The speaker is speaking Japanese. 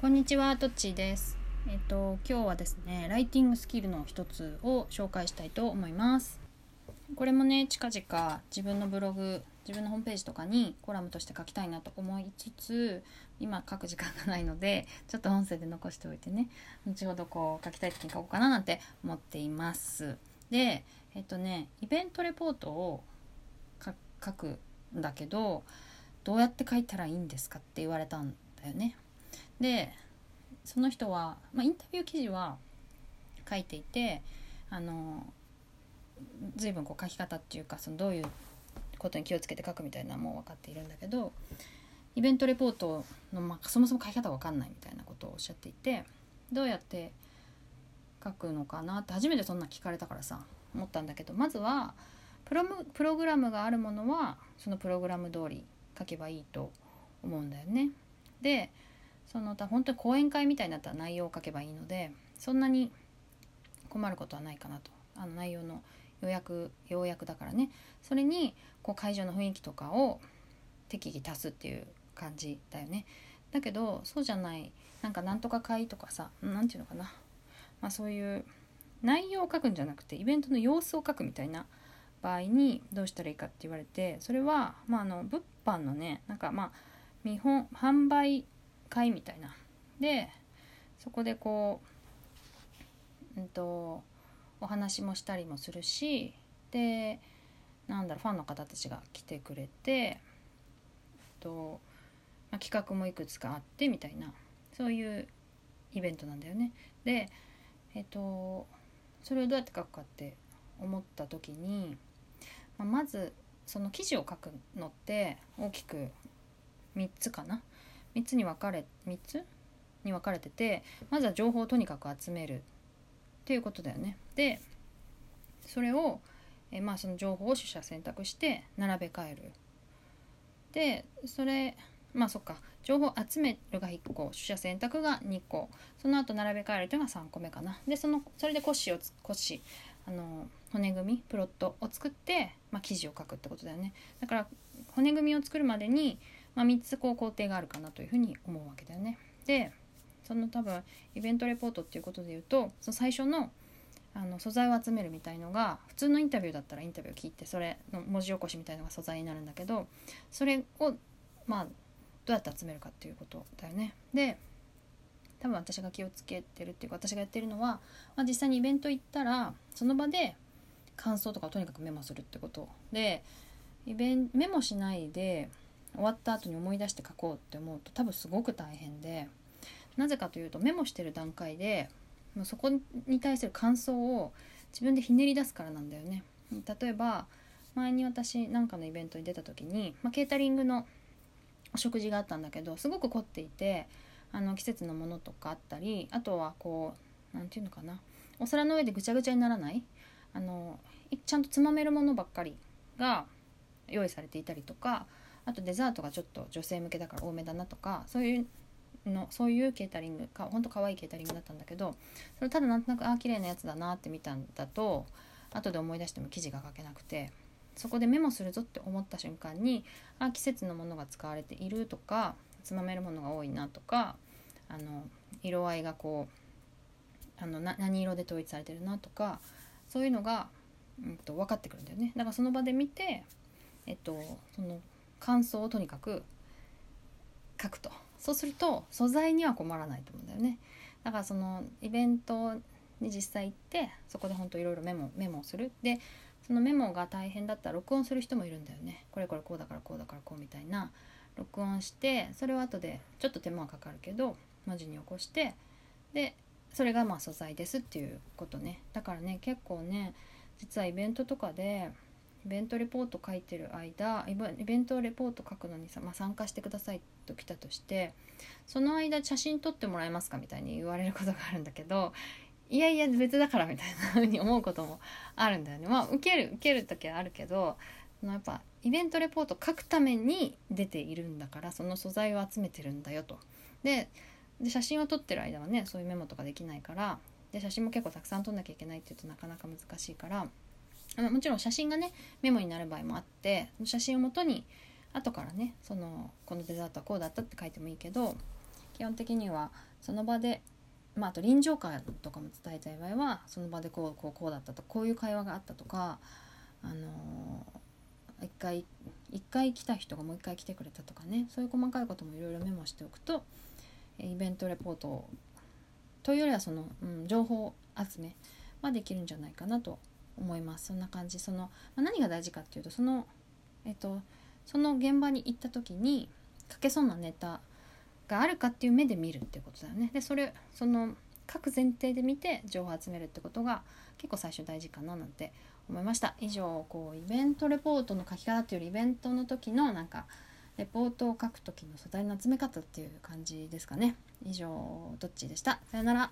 こんにちは、とっちーです。えっと今日はですね、ライティングスキルの一つを紹介したいと思います。これもね、近々自分のブログ、自分のホームページとかにコラムとして書きたいなと思いつつ、今書く時間がないので、ちょっと音声で残しておいてね、後ほどこう書きたい時に書こうかななんて思っています。で、えっとね、イベントレポートを書くんだけど、どうやって書いたらいいんですかって言われたんだよね。でその人は、まあ、インタビュー記事は書いていてあの随分こう書き方っていうかそのどういうことに気をつけて書くみたいなのも分かっているんだけどイベントレポートの、まあ、そもそも書き方が分かんないみたいなことをおっしゃっていてどうやって書くのかなって初めてそんな聞かれたからさ思ったんだけどまずはプロムプログラムがあるものはそのプログラム通り書けばいいと思うんだよね。でその他本当に講演会みたいになったら内容を書けばいいのでそんなに困ることはないかなとあの内容の要約要約だからね。それにこう会場の雰囲気とかを適宜足すっていう感じだよね。だけどそうじゃないなんかなんとか会とかさなんていうのかな、まあ、そういう内容を書くんじゃなくてイベントの様子を書くみたいな場合にどうしたらいいかって言われてそれは、まあ、あの物販のねなんかまあ見本販売会みたいなでそこでこう、うんと、お話もしたりもするしでなんだろうファンの方たちが来てくれて、とまあ、企画もいくつかあってみたいなそういうイベントなんだよね。でえっとそれをどうやって書くかって思った時に、まあ、まずその記事を書くのって大きく3つかな3つに分かれ3つ？に分かれててまずは情報をとにかく集めるっていうことだよね。でそれをえまあその情報を取捨選択して並べ替える。でそれまあそっか情報集めるが1個取捨選択が2個その後並べ替えるというのが3個目かな。でそのそれで骨子を骨子あの骨組みプロットを作って、まあ、記事を書くってことだよね。だから骨組みを作るまでにまあ、3つこう工程があるかなというふうに思うわけだよね。でその多分イベントレポートっていうことで言うとその最初のあの素材を集めるみたいのが普通のインタビューだったらインタビューを聞いてそれの文字起こしみたいのが素材になるんだけどそれをまあどうやって集めるかっていうことだよね。で多分私が気をつけてるっていうか私がやってるのは、まあ、実際にイベント行ったらその場で感想とかをとにかくメモするってことでイベンメモしないで終わった後に思い出して書こうって思うと多分すごく大変でなぜかというとメモしてる段階でもうそこに対する感想を自分でひねり出すからなんだよね。例えば前に私なんかのイベントに出た時に、まあ、ケータリングのお食事があったんだけどすごく凝っていてあの季節のものとかあったりあとはこう何て言うのかなお皿の上でぐちゃぐちゃにならないあのちゃんとつまめるものばっかりが用意されていたりとかあとデザートがちょっと女性向けだから多めだなとかそういうのそういうケータリングかほんと可愛いケータリングだったんだけどそれただなんとなくああ綺麗なやつだなって見たんだと後で思い出しても記事が書けなくてそこでメモするぞって思った瞬間にあ季節のものが使われているとかつまめるものが多いなとかあの色合いがこうあのな何色で統一されてるなとかそういうのが、うん、と分かってくるんだよね。だからその場で見てえっとその感想をとにかく書くと。そうすると素材には困らないと思うんだよね。だからそのイベントに実際行ってそこでほんといろいろメモメモをする。でそのメモが大変だったら録音する人もいるんだよね。これこれこうだからこうだからこうみたいな。録音してそれを後でちょっと手間はかかるけど文字に起こしてでそれがまあ素材ですっていうことね。だからね結構ね実はイベントとかでイベントレポート書いてる間イベントレポート書くのにさ、まあ、参加してくださいと来たとしてその間写真撮ってもらえますかみたいに言われることがあるんだけどいやいや別だからみたいな風に思うこともあるんだよね。まあ受ける受ける時はあるけどやっぱイベントレポート書くために出ているんだからその素材を集めてるんだよと。でで写真を撮ってる間はねそういうメモとかできないからで写真も結構たくさん撮んなきゃいけないっていうとなかなか難しいからあのもちろん写真がねメモになる場合もあって写真をもとに後からねそのこのデザートはこうだったって書いてもいいけど基本的にはその場でまあ、あと臨場感とかも伝えたい場合はその場でこうこうこうだったとこういう会話があったとか、あのー、一回一回来た人がもう一回来てくれたとかねそういう細かいこともいろいろメモしておくとイベントレポートというよりはその、うん、情報集めはできるんじゃないかなと思います。そんな感じ。その、まあ、何が大事かっていうとそのえっとその現場に行った時に書けそうなネタがあるかっていう目で見るってことだよね。でそれその各前提で見て情報を集めるってことが結構最初大事かななんて思いました。以上こうイベントレポートの書き方っていうよりイベントの時のなんかレポートを書く時の素材の集め方っていう感じですかね。以上どっちでした？さよなら。